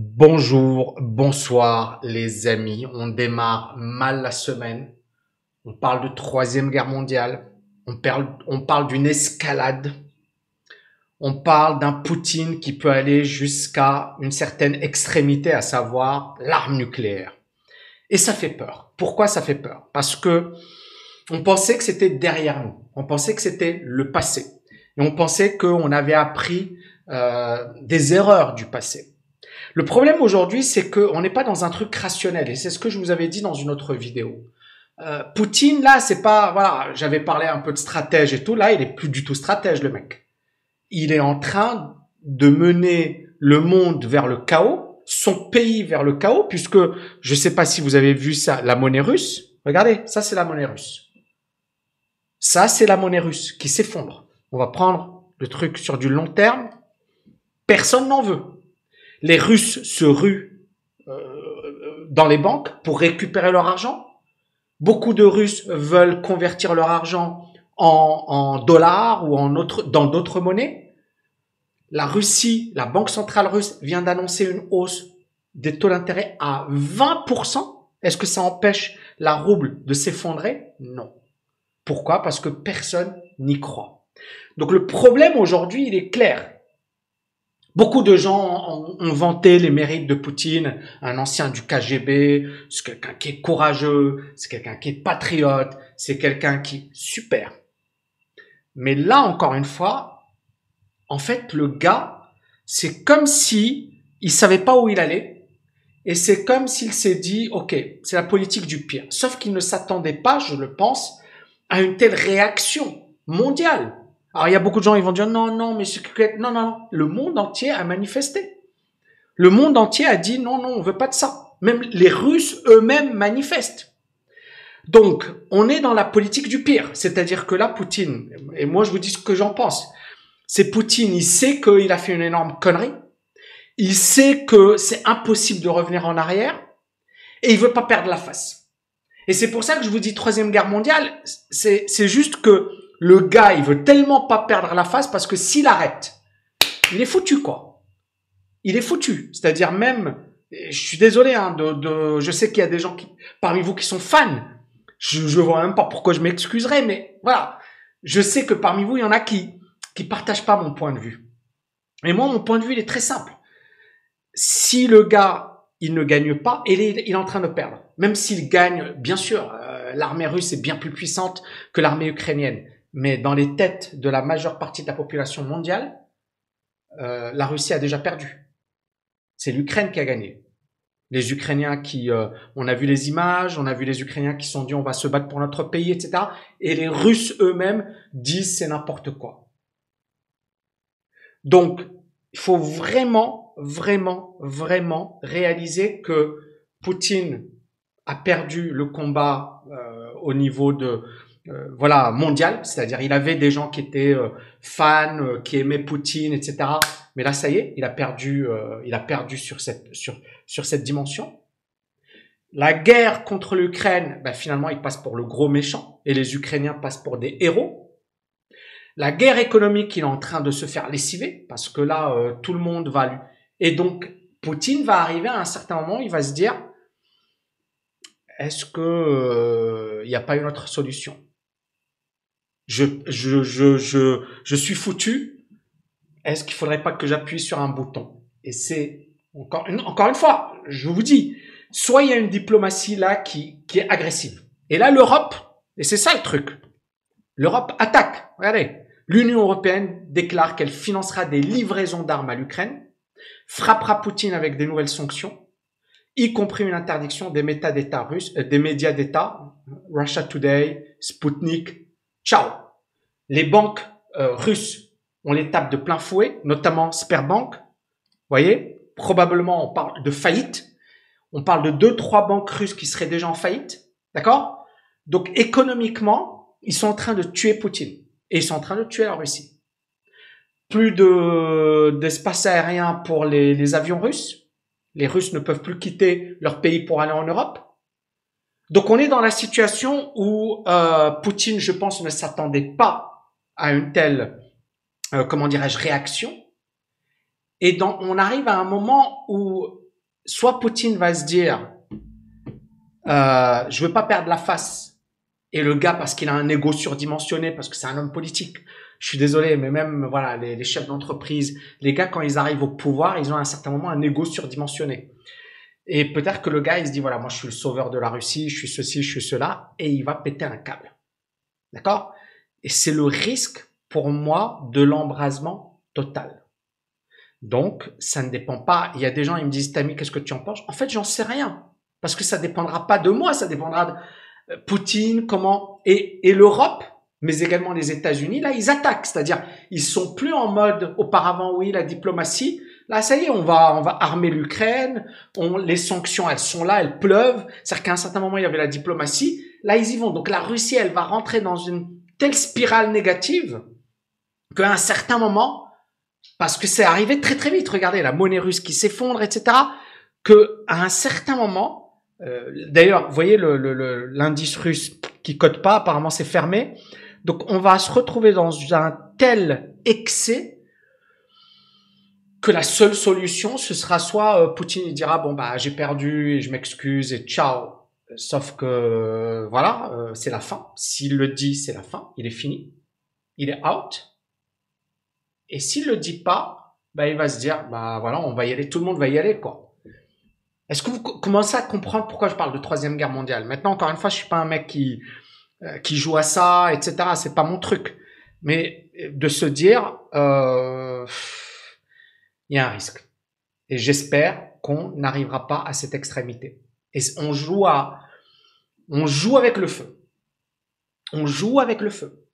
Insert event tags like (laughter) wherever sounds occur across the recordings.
Bonjour, bonsoir les amis. On démarre mal la semaine. On parle de troisième guerre mondiale. On parle, d'une escalade. On parle d'un Poutine qui peut aller jusqu'à une certaine extrémité, à savoir l'arme nucléaire. Et ça fait peur. Pourquoi ça fait peur? Parce que on pensait que c'était derrière nous. On pensait que c'était le passé. Et on pensait qu'on avait appris euh, des erreurs du passé. Le problème aujourd'hui, c'est qu'on n'est pas dans un truc rationnel, et c'est ce que je vous avais dit dans une autre vidéo. Euh, Poutine, là, c'est pas, voilà, j'avais parlé un peu de stratège et tout, là, il est plus du tout stratège, le mec. Il est en train de mener le monde vers le chaos, son pays vers le chaos, puisque je sais pas si vous avez vu ça, la monnaie russe. Regardez, ça c'est la monnaie russe. Ça c'est la monnaie russe qui s'effondre. On va prendre le truc sur du long terme. Personne n'en veut les Russes se ruent euh, dans les banques pour récupérer leur argent. Beaucoup de Russes veulent convertir leur argent en, dollars ou en autre, dans d'autres monnaies. La Russie, la Banque centrale russe vient d'annoncer une hausse des taux d'intérêt à 20%. Est-ce que ça empêche la rouble de s'effondrer? Non. Pourquoi? Parce que personne n'y croit. Donc le problème aujourd'hui, il est clair. Beaucoup de gens ont, vanté les mérites de Poutine, un ancien du KGB, c'est quelqu'un qui est courageux, c'est quelqu'un qui est patriote, c'est quelqu'un qui super. Mais là encore une fois, en fait le gars, c'est comme si il savait pas où il allait et c'est comme s'il s'est dit OK, c'est la politique du pire. Sauf qu'il ne s'attendait pas, je le pense, à une telle réaction mondiale. Alors il y a beaucoup de gens qui vont dire non, non, mais non, non, non. Le monde entier a manifesté. Le monde entier a dit non, non, on veut pas de ça. Même les Russes eux-mêmes manifestent. Donc, on est dans la politique du pire. C'est-à-dire que là, Poutine, et moi je vous dis ce que j'en pense, c'est Poutine, il sait qu'il a fait une énorme connerie. Il sait que c'est impossible de revenir en arrière. Et il veut pas perdre la face. Et c'est pour ça que je vous dis troisième guerre mondiale, c'est juste que le gars, il veut tellement pas perdre la face parce que s'il arrête, il est foutu, quoi. Il est foutu. C'est-à-dire même, je suis désolé, hein, de, je sais qu'il y a des gens qui, parmi vous qui sont fans. Je, je vois même pas pourquoi je m'excuserais, mais voilà. Je sais que parmi vous, il y en a qui, qui partagent pas mon point de vue. Et moi, mon point de vue, il est très simple. Si le gars, il ne gagne pas, il est, il est en train de perdre. Même s'il gagne, bien sûr, euh, l'armée russe est bien plus puissante que l'armée ukrainienne mais dans les têtes de la majeure partie de la population mondiale, euh, la Russie a déjà perdu. C'est l'Ukraine qui a gagné. Les Ukrainiens qui, euh, on a vu les images, on a vu les Ukrainiens qui sont dit on va se battre pour notre pays, etc. Et les Russes eux-mêmes disent c'est n'importe quoi. Donc, il faut vraiment, vraiment, vraiment réaliser que Poutine a perdu le combat euh, au niveau de, euh, voilà mondial, c'est-à-dire il avait des gens qui étaient euh, fans, euh, qui aimaient Poutine, etc. Mais là, ça y est, il a perdu, il a perdu sur cette sur sur cette dimension. La guerre contre l'Ukraine, ben, finalement, il passe pour le gros méchant et les Ukrainiens passent pour des héros. La guerre économique, il est en train de se faire lessiver parce que là, tout le monde va lui. Et donc, Poutine va arriver à un certain moment, il va se dire, est-ce que il n'y a pas une autre solution? Je, je, je, je, je suis foutu. Est-ce qu'il faudrait pas que j'appuie sur un bouton? Et c'est encore une, encore une fois, je vous dis, soit il y a une diplomatie là qui, qui est agressive. Et là, l'Europe, et c'est ça le truc, l'Europe attaque. Regardez, l'Union européenne déclare qu'elle financera des livraisons d'armes à l'Ukraine, frappera Poutine avec des nouvelles sanctions, y compris une interdiction des russes, euh, des médias d'État, Russia Today, Sputnik, Ciao. Les banques euh, russes, on les tape de plein fouet, notamment Sperbank. Vous voyez, probablement on parle de faillite. On parle de deux, trois banques russes qui seraient déjà en faillite. D'accord? Donc économiquement, ils sont en train de tuer Poutine. Et ils sont en train de tuer la Russie. Plus de d'espace aérien pour les, les avions russes. Les Russes ne peuvent plus quitter leur pays pour aller en Europe. Donc on est dans la situation où euh, Poutine, je pense, ne s'attendait pas à une telle, euh, comment dirais-je, réaction. Et donc on arrive à un moment où soit Poutine va se dire, euh, je veux pas perdre la face, et le gars parce qu'il a un ego surdimensionné, parce que c'est un homme politique. Je suis désolé, mais même voilà les, les chefs d'entreprise, les gars quand ils arrivent au pouvoir, ils ont à un certain moment un ego surdimensionné. Et peut-être que le gars il se dit voilà moi je suis le sauveur de la Russie, je suis ceci, je suis cela, et il va péter un câble. D'accord? Et c'est le risque pour moi de l'embrasement total. Donc, ça ne dépend pas. Il y a des gens, ils me disent, Tami, qu'est-ce que tu en penses? En fait, j'en sais rien. Parce que ça dépendra pas de moi, ça dépendra de euh, Poutine, comment. Et, et l'Europe, mais également les États-Unis, là, ils attaquent. C'est-à-dire, ils sont plus en mode auparavant, oui, la diplomatie. Là, ça y est, on va, on va armer l'Ukraine. Les sanctions, elles sont là, elles pleuvent. C'est-à-dire qu'à un certain moment, il y avait la diplomatie. Là, ils y vont. Donc, la Russie, elle va rentrer dans une telle spirale négative qu'à un certain moment, parce que c'est arrivé très très vite. Regardez la monnaie russe qui s'effondre, etc. Que à un certain moment, euh, d'ailleurs, vous voyez l'indice le, russe qui cote pas, apparemment c'est fermé. Donc on va se retrouver dans un tel excès que la seule solution, ce sera soit euh, Poutine dira bon bah j'ai perdu et je m'excuse et ciao. Sauf que voilà, euh, c'est la fin. S'il le dit, c'est la fin. Il est fini. Il est out. Et s'il le dit pas, bah, il va se dire, bah voilà, on va y aller, tout le monde va y aller, quoi. Est-ce que vous commencez à comprendre pourquoi je parle de troisième guerre mondiale? Maintenant, encore une fois, je suis pas un mec qui euh, qui joue à ça, etc. C'est pas mon truc. Mais de se dire, euh, il y a un risque. Et j'espère qu'on n'arrivera pas à cette extrémité. Et on joue à, on joue avec le feu. On joue avec le feu.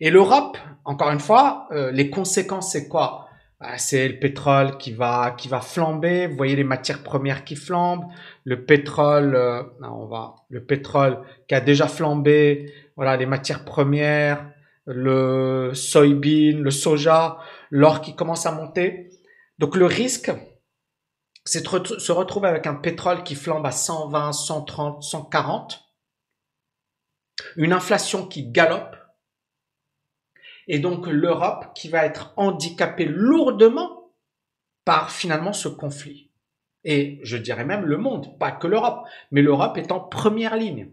Et l'Europe, encore une fois, euh, les conséquences, c'est quoi? Bah, C'est le pétrole qui va qui va flamber. Vous voyez les matières premières qui flambent. Le pétrole, euh, on va, le pétrole qui a déjà flambé. Voilà, les matières premières, le soybean, le soja, l'or qui commence à monter. Donc le risque, c'est se retrouver avec un pétrole qui flambe à 120, 130, 140, une inflation qui galope et donc l'Europe qui va être handicapée lourdement par finalement ce conflit. Et je dirais même le monde, pas que l'Europe, mais l'Europe est en première ligne.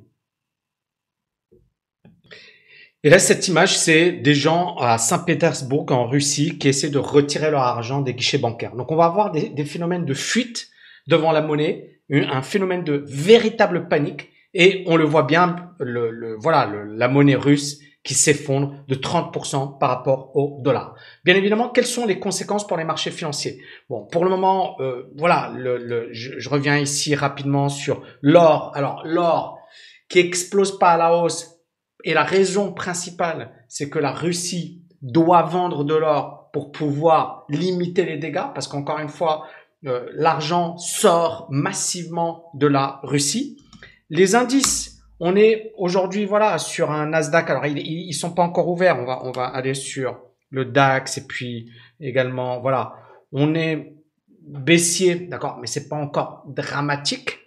Et là, cette image, c'est des gens à Saint-Pétersbourg, en Russie, qui essaient de retirer leur argent des guichets bancaires. Donc, on va avoir des, phénomènes de fuite devant la monnaie, un phénomène de véritable panique. Et on le voit bien, le, voilà, la monnaie russe qui s'effondre de 30% par rapport au dollar. Bien évidemment, quelles sont les conséquences pour les marchés financiers? Bon, pour le moment, euh, voilà, le, je, je, reviens ici rapidement sur l'or. Alors, l'or qui explose pas à la hausse, et la raison principale, c'est que la Russie doit vendre de l'or pour pouvoir limiter les dégâts, parce qu'encore une fois, euh, l'argent sort massivement de la Russie. Les indices on est aujourd'hui voilà sur un Nasdaq. Alors ils, ils sont pas encore ouverts. On va on va aller sur le DAX et puis également voilà. On est baissier, d'accord, mais c'est pas encore dramatique.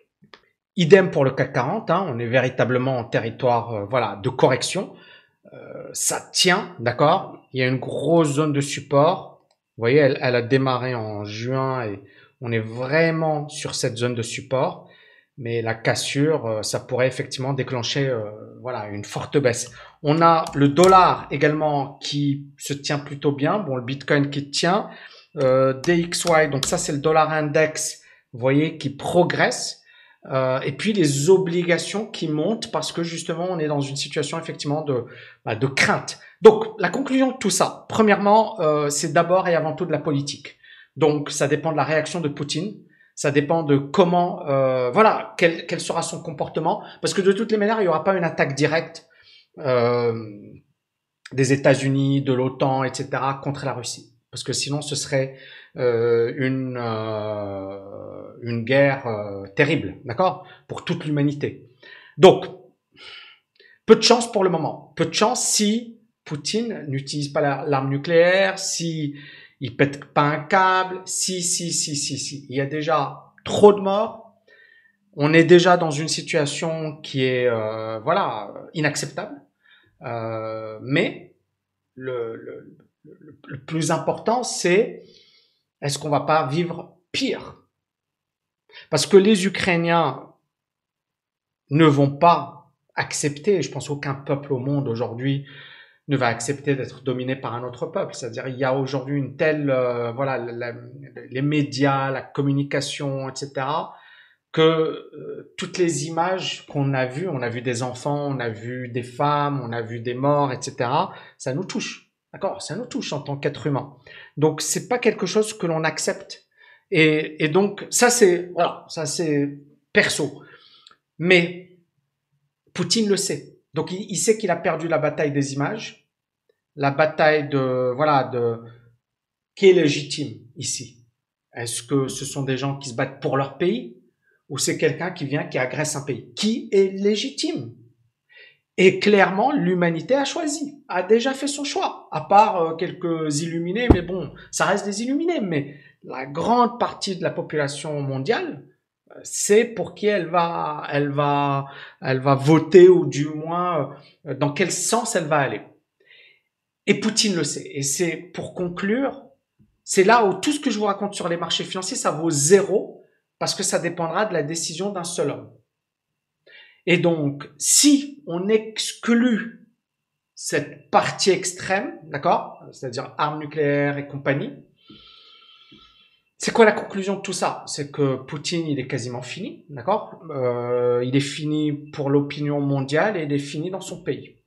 Idem pour le CAC 40. Hein, on est véritablement en territoire euh, voilà de correction. Euh, ça tient, d'accord. Il y a une grosse zone de support. Vous voyez, elle, a démarré en juin et on est vraiment sur cette zone de support mais la cassure, euh, ça pourrait effectivement déclencher voilà une forte baisse. On a le dollar également qui se tient plutôt bien. Bon, le Bitcoin qui tient. DXY, donc ça c'est le dollar index, vous voyez, qui progresse. Euh, et puis les obligations qui montent parce que justement on est dans une situation effectivement de, bah, de crainte. Donc la conclusion de tout ça, premièrement, euh, c'est d'abord et avant tout de la politique. Donc ça dépend de la réaction de Poutine ça dépend de comment, euh, voilà, quel, quel, sera son comportement, parce que de toutes les manières, il n'y aura pas une attaque directe euh, des États-Unis, de l'OTAN, etc., contre la Russie, parce que sinon ce serait une euh, une guerre euh, terrible, d'accord, pour toute l'humanité. Donc, peu de chance pour le moment, peu de chance si Poutine n'utilise pas l'arme nucléaire, si il pète pas un câble. Si, si, si, si, si. Il y a déjà trop de morts. On est déjà dans une situation qui est, euh, voilà, inacceptable. Euh, mais le, le, le, plus important, c'est est-ce qu'on va pas vivre pire? Parce que les Ukrainiens ne vont pas accepter, je pense aucun peuple au monde aujourd'hui ne va accepter d'être dominé par un autre peuple. C'est-à-dire, il y a aujourd'hui une telle, euh, voilà, les médias, la communication, etc., que euh, toutes les images qu'on a vues, on a vu des enfants, on a vu des femmes, on a vu des morts, etc., ça nous touche. D'accord Ça nous touche en tant qu'être humain. Donc, c'est pas quelque chose que l'on accepte. Et, donc, ça, c'est, voilà, ça, c'est perso. Mais, Poutine le sait. Donc, il, il sait qu'il a perdu la bataille des images, la bataille de, voilà, de, qui est légitime ici. Est-ce que ce sont des gens qui se battent pour leur pays ou c'est quelqu'un qui vient qui agresse un pays? Qui est légitime? Et clairement, l'humanité a choisi, a déjà fait son choix, à part euh, quelques illuminés, mais bon, ça reste des illuminés, mais la grande partie de la population mondiale, euh, c'est pour qui elle va, elle va, elle va voter ou du moins euh, dans quel sens elle va aller. Et Poutine le sait. Et c'est pour conclure, c'est là où tout ce que je vous raconte sur les marchés financiers, ça vaut zéro parce que ça dépendra de la décision d'un seul homme. Et donc, si on exclut cette partie extrême, d'accord, c'est-à-dire armes nucléaires et compagnie, c'est quoi la conclusion de tout ça? C'est que Poutine, il est quasiment fini, d'accord? Euh, Il est fini pour l'opinion mondiale et il est fini dans son pays.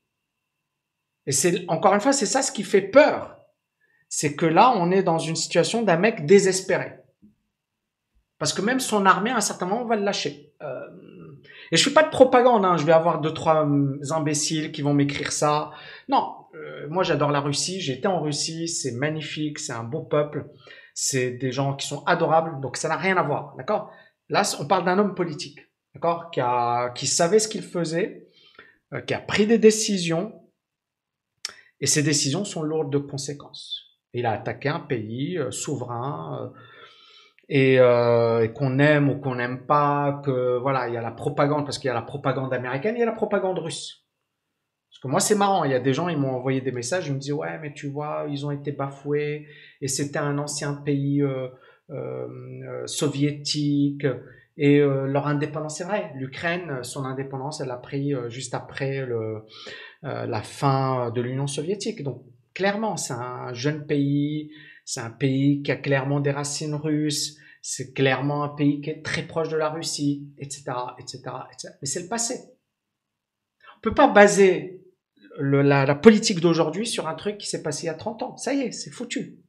Et c'est encore une fois, c'est ça ce qui fait peur, c'est que là, on est dans une situation d'un mec désespéré. Parce que même son armée, à un certain moment, va le lâcher. Euh, et je fais pas de propagande, hein. je vais avoir deux, trois hum, imbéciles qui vont m'écrire ça. Non, euh, moi j'adore la Russie, j'ai été en Russie, c'est magnifique, c'est un beau peuple, c'est des gens qui sont adorables, donc ça n'a rien à voir, d'accord? Là, on parle d'un homme politique, d'accord? Qui, a, qui savait ce qu'il faisait, euh, qui a pris des décisions, et ces décisions sont lourdes de conséquences. Il a attaqué un pays souverain, euh, et, qu'on aime ou qu'on n'aime pas, que voilà, il y a la propagande parce qu'il y a la propagande américaine, il y a la propagande russe. Parce que moi c'est marrant, il y a des gens ils m'ont envoyé des messages, ils me disent ouais mais tu vois ils ont été bafoués et c'était un ancien pays euh, euh, soviétique et leur indépendance c'est vrai, l'Ukraine son indépendance elle a pris juste après le, la fin de l'Union soviétique donc clairement c'est un jeune pays c'est un pays qui a clairement des racines russes, c'est clairement un pays qui est très proche de la Russie, etc., etc., etc. Mais c'est le passé. On peut pas baser la, politique d'aujourd'hui sur un truc qui s'est passé il y a 30 ans. Ça y est, c'est foutu.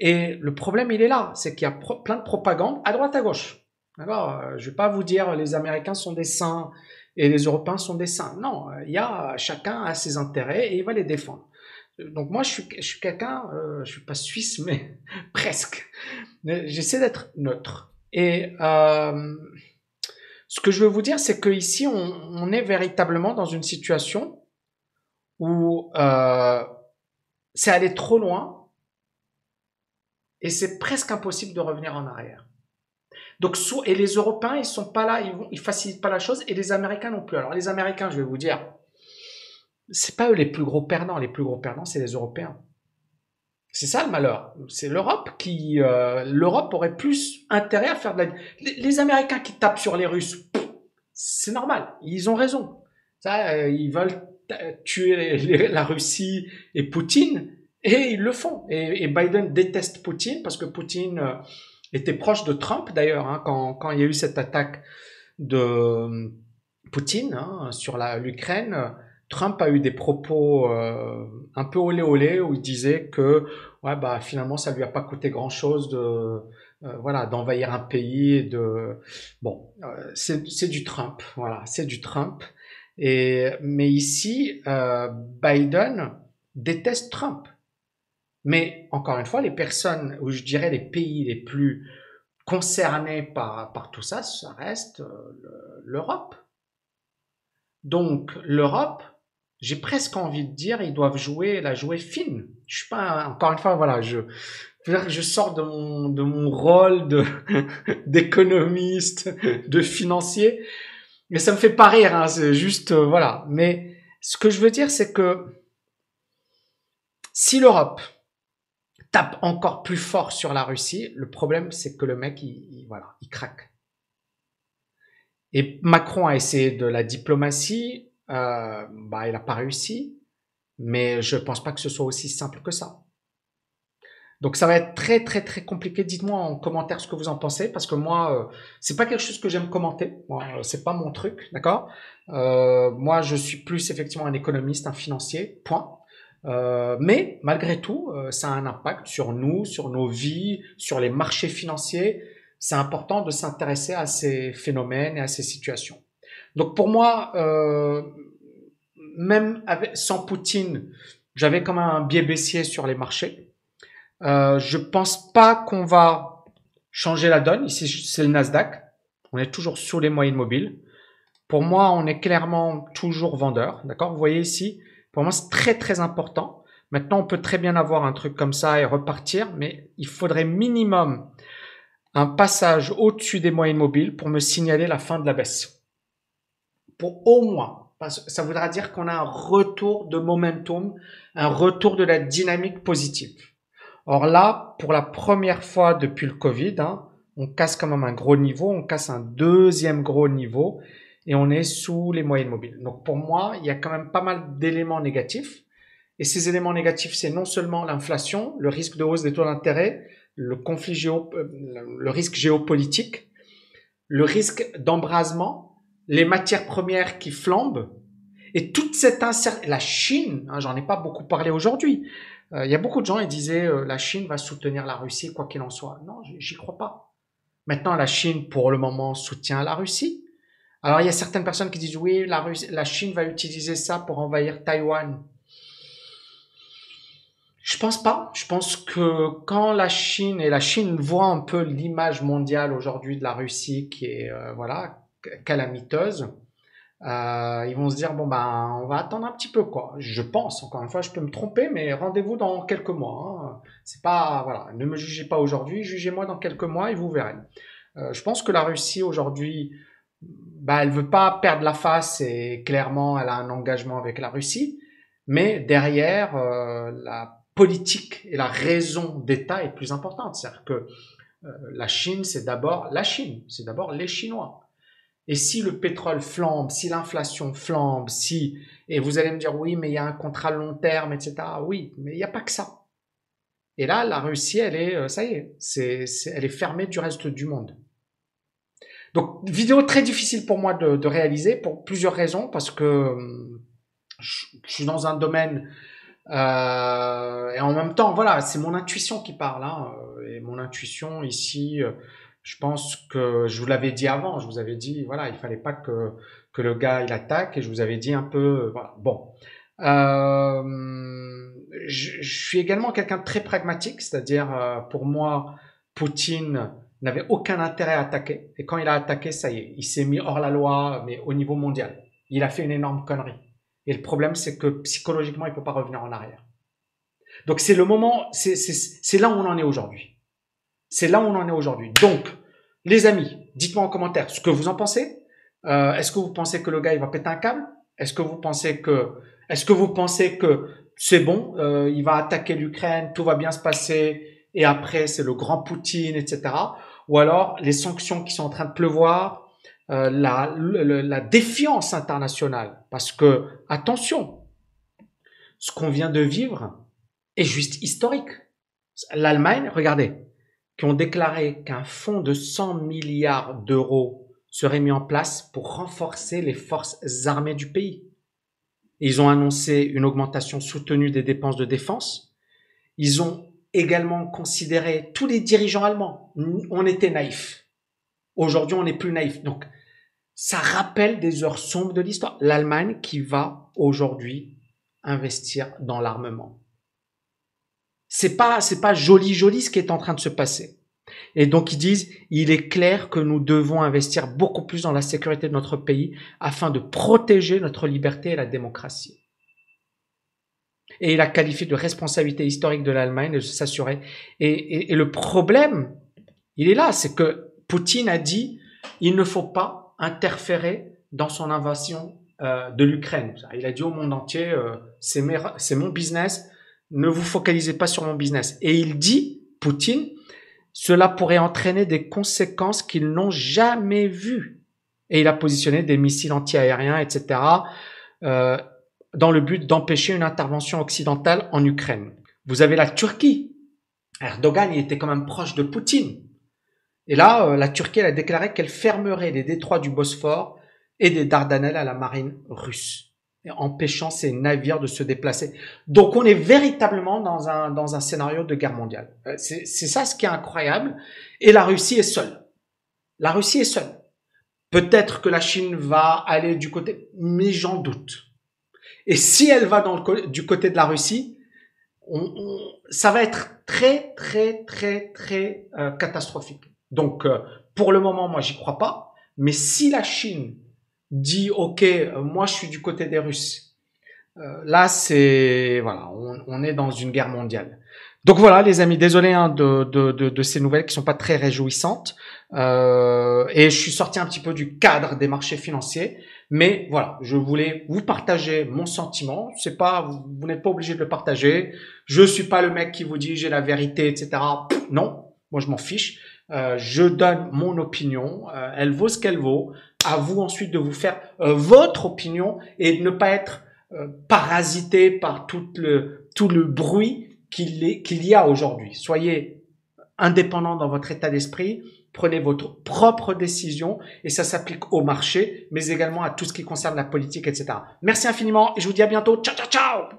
Et le problème, il est là, c'est qu'il y a plein de propagande à droite à gauche. Euh, Je vais pas vous dire les Américains sont des saints et les Européens sont des saints. Non, il y a chacun a ses intérêts et il va les défendre. Donc moi, je suis, je suis quelqu'un, euh, je suis pas suisse, (laughs) mais presque. J'essaie d'être neutre. Et euh, ce que je veux vous dire, c'est qu'ici, on, on est véritablement dans une situation où euh, c'est allé trop loin et c'est presque impossible de revenir en arrière. Donc, et les Européens, ils sont pas là, ils, vont, ils facilitent pas la chose, et les Américains non plus. Alors, les Américains, je vais vous dire, c'est pas eux les plus gros perdants. Les plus gros perdants, c'est les Européens. C'est ça le malheur. C'est l'Europe qui, euh, l'Europe aurait plus intérêt à faire de la. Les, Américains qui tapent sur les Russes, c'est normal. Ils ont raison. Ça, euh, ils veulent tuer la Russie et Poutine, et ils le font. Et, Biden déteste Poutine parce que Poutine euh, était proche de Trump d'ailleurs hein, quand, quand il y a eu cette attaque de Poutine hein, sur l'Ukraine Trump a eu des propos euh, un peu olé olé où il disait que ouais bah finalement ça lui a pas coûté grand chose de euh, voilà d'envahir un pays et de bon euh, c'est du Trump voilà c'est du Trump. Et mais ici Biden déteste Trump. Mais encore une fois les personnes ou je dirais les pays les plus concernés par par tout ça ça reste l'Europe. Donc l'Europe j'ai presque envie de dire, ils doivent jouer la jouer fine. Je suis pas, encore une fois, voilà, je, je sors de mon, de mon rôle de, (laughs) d'économiste, de financier, mais ça me fait pas rire, hein, c'est juste, euh, voilà. Mais ce que je veux dire, c'est que si l'Europe tape encore plus fort sur la Russie. Le problème, c'est que le mec, il, voilà, il craque. Et Macron a essayé de la diplomatie, bah, il n'a pas réussi, mais je pense pas que ce soit aussi simple que ça. Donc ça va être très très très compliqué. Dites-moi en commentaire ce que vous en pensez, parce que moi, euh, c'est pas quelque chose que j'aime commenter. Moi, euh, c'est pas mon truc, d'accord? Euh, Moi, je suis plus effectivement un économiste, un financier. Point. Euh, mais malgré tout, euh, ça a un impact sur nous, sur nos vies, sur les marchés financiers. C'est important de s'intéresser à ces phénomènes et à ces situations. Donc pour moi, euh, même avec, sans Poutine, j'avais même un biais baissier sur les marchés. Euh, je pense pas qu'on va changer la donne. Ici, c'est le Nasdaq. On est toujours sous les moyennes mobiles. Pour moi, on est clairement toujours vendeur. D'accord? Vous voyez ici, pour moi, c'est très très important. Maintenant, on peut très bien avoir un truc comme ça et repartir, mais il faudrait minimum un passage au-dessus des moyennes mobiles pour me signaler la fin de la baisse. Pour au moins. Ça voudra dire qu'on a un retour de momentum, un retour de la dynamique positive. Or là, pour la première fois depuis le Covid, hein, on casse quand même un gros niveau, on casse un deuxième gros niveau et on est sous les moyennes mobiles. Donc pour moi, il y a quand même pas mal d'éléments négatifs. Et ces éléments négatifs, c'est non seulement l'inflation, le risque de hausse des taux d'intérêt, le conflit géo, euh, le risque géopolitique, le risque d'embrasement, les matières premières qui flambent, et toute cette incertitude, la Chine, hein, j'en ai pas beaucoup parlé aujourd'hui. Euh, il y a beaucoup de gens qui disaient euh, la Chine va soutenir la Russie quoi qu'il en soit. Non, j'y crois pas. Maintenant, la Chine, pour le moment, soutient la Russie. Alors, il y a certaines personnes qui disent oui, la, Chine va utiliser ça pour envahir Taïwan. Je pense pas. Je pense que quand la Chine et la Chine voit un peu l'image mondiale aujourd'hui de la Russie qui est euh, voilà calamiteuse, euh, ils vont se dire bon ben on va attendre un petit peu quoi. Je pense encore une fois, je peux me tromper, mais rendez-vous dans quelques mois. Hein. C'est pas voilà, ne me jugez pas aujourd'hui, jugez-moi dans quelques mois et vous verrez. Euh, je pense que la Russie aujourd'hui bah, elle veut pas perdre la face et clairement elle a un engagement avec la Russie, mais derrière euh, la politique et la raison d'État est plus importante. C'est-à-dire que la Chine, c'est d'abord la Chine, c'est d'abord les Chinois. Et si le pétrole flambe, si l'inflation flambe, si et vous allez me dire oui, mais il y a un contrat long terme, etc. Oui, mais il n'y a pas que ça. Et là, la Russie, elle est, euh, ça y est, elle est fermée du reste du monde. Donc, vidéo très difficile pour moi de, réaliser pour plusieurs raisons, parce que hum, je, suis dans un domaine euh, et en même temps, voilà, c'est mon intuition qui parle. Hein, et mon intuition ici, euh, je pense que je vous l'avais dit avant. Je vous avais dit, voilà, il fallait pas que que le gars il attaque. Et je vous avais dit un peu, voilà. Bon, euh, je, je, suis également quelqu'un de très pragmatique, c'est-à-dire euh, pour moi, Poutine n'avait aucun intérêt à attaquer. Et quand il a attaqué, ça y est, il s'est mis hors la loi, mais au niveau mondial. Il a fait une énorme connerie. Et le problème, c'est que psychologiquement, il peut pas revenir en arrière. Donc c'est le moment, c'est là où on en est aujourd'hui. C'est là où on en est aujourd'hui. Donc, les amis, dites-moi en commentaire ce que vous en pensez. Euh, est-ce que vous pensez que le gars il va péter un câble? Est-ce que vous pensez que, est-ce que vous pensez que c'est bon, euh, il va attaquer l'Ukraine, tout va bien se passer, et après c'est le grand Poutine, etc ou alors les sanctions qui sont en train de pleuvoir, euh, la, la, défiance internationale? Parce que, attention, ce qu'on vient de vivre est juste historique. L'Allemagne, regardez, qui ont déclaré qu'un fonds de 100 milliards d'euros serait mis en place pour renforcer les forces armées du pays. Ils ont annoncé une augmentation soutenue des dépenses de défense. Ils ont également considéré tous les dirigeants allemands. On était naïfs. Aujourd'hui, on n'est plus naïf. Donc, ça rappelle des heures sombres de l'histoire. L'Allemagne qui va aujourd'hui investir dans l'armement. C'est pas, c'est pas joli, joli ce qui est en train de se passer. Et donc ils disent, il est clair que nous devons investir beaucoup plus dans la sécurité de notre pays afin de protéger notre liberté et la démocratie et il a qualifié de responsabilité historique de l'Allemagne de s'assurer. Et, le problème, il est là, c'est que Poutine a dit il ne faut pas interférer dans son invasion euh, de l'Ukraine. Il a dit au monde entier euh, c'est mon business, Ne vous focalisez pas sur mon business. Et il dit, Poutine, cela pourrait entraîner des conséquences qu'ils n'ont jamais vues. Et il a positionné des missiles antiaériens, etc., euh, dans le but d'empêcher une intervention occidentale en Ukraine. Vous avez la Turquie. Erdogan, il était quand même proche de Poutine. Et là, euh, la Turquie a déclaré qu'elle fermerait les détroits du Bosphore et des Dardanelles à la marine russe, empêchant ces navires de se déplacer. Donc on est véritablement dans un, dans un scénario de guerre mondiale. Euh, c'est ça ce qui est incroyable. Et la Russie est seule. La Russie est seule. Peut-être que la Chine va aller du côté, mais j'en doute. Et si elle va dans du côté de la Russie, ça va être très, très, très, très euh, catastrophique. Donc, euh, pour le moment, moi, j'y crois pas. Mais si la Chine dit, OK, euh, moi, je suis du côté des Russes, là, c'est, voilà, on, on, est dans une guerre mondiale. Donc voilà, les amis, désolé hein, de, de, de, de, ces nouvelles qui sont pas très réjouissantes. Euh, et je suis sorti un petit peu du cadre des marchés financiers. Mais voilà, je voulais vous partager mon sentiment. C'est pas, vous, n'êtes pas obligé de le partager. Je suis pas le mec qui vous dit j'ai la vérité, etc. non, moi je m'en fiche. Euh, je donne mon opinion. Euh, elle vaut ce qu'elle vaut. À vous ensuite de vous faire euh, votre opinion et de ne pas être euh, parasité par tout le tout le bruit qu'il qu'il y a aujourd'hui. Soyez indépendant dans votre état d'esprit prenez votre propre décision et ça s'applique au marché, mais également à tout ce qui concerne la politique, etc. Merci infiniment et je vous dis à bientôt. Ciao, ciao, ciao